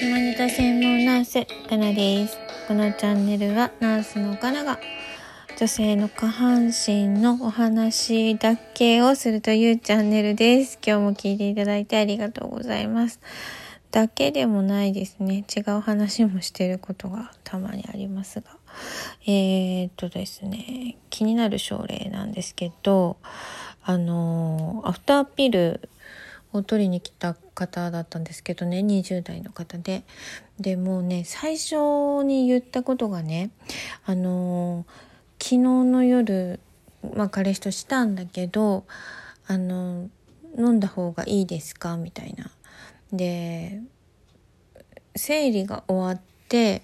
下ネタ専門ナースかなです。このチャンネルはナースのかなが女性の下半身のお話だけをするというチャンネルです。今日も聞いていただいてありがとうございます。だけでもないですね。違う話もしてることがたまにありますが。えー、っとですね気になる症例なんですけどあのアフターピルを取りに来た方だったんですけどね20代の方ででもうね最初に言ったことがねあの昨日の夜、まあ、彼氏としたんだけどあの飲んだ方がいいですか？みたいな。で生理が終わって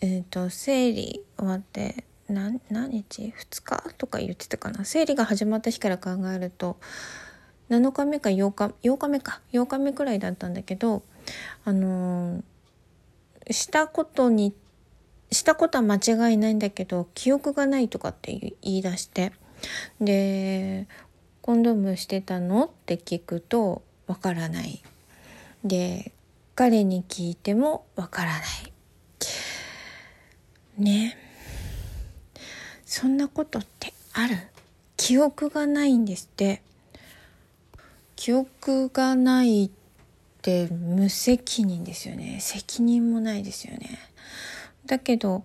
えっ、ー、と生理終わって何日 ?2 日？とか言ってたかな生理が始まった日から考えると7日目か8日8日目か8日目くらいだったんだけどあのー、したことにしたことは間違いないんだけど記憶がないとかって言い出してで「コンドームしてたの?」って聞くと「わからない」で彼に聞いてもわからないね。そんなことってある？記憶がないんですって。記憶がないって無責任ですよね。責任もないですよね。だけど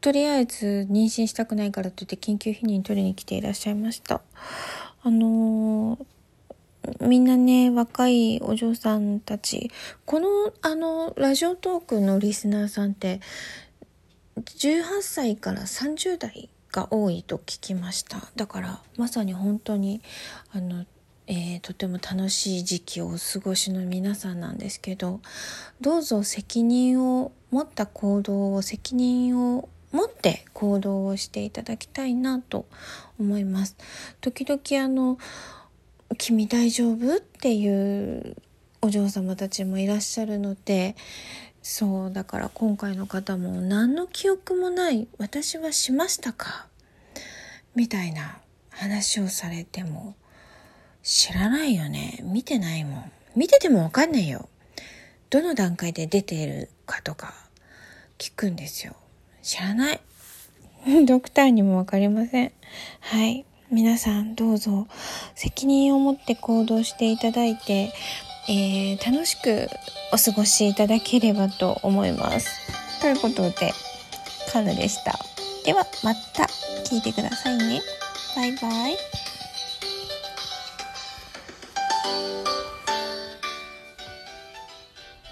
とりあえず妊娠したくないからといって緊急避妊取りに来ていらっしゃいました。あのー、みんなね若いお嬢さんたちこのあのラジオトークのリスナーさんって18歳から30代が多いと聞きましただからまさに本当にあのえー、とても楽しい時期をお過ごしの皆さんなんですけどどうぞ責任を持った行動を責任を持って行動をしていただきたいなと思います。時々あの「君大丈夫?」っていうお嬢様たちもいらっしゃるのでそうだから今回の方も何の記憶もない私はしましたか？みたいな話をされても知らないよね。見てないもん。見ててもわかんないよ。どの段階で出ているかとか聞くんですよ。知らない。ドクターにもわかりません。はい。皆さんどうぞ責任を持って行動していただいて、えー、楽しくお過ごしいただければと思います。ということで、カヌでした。ではまた聞いてくださいね。バイバイ。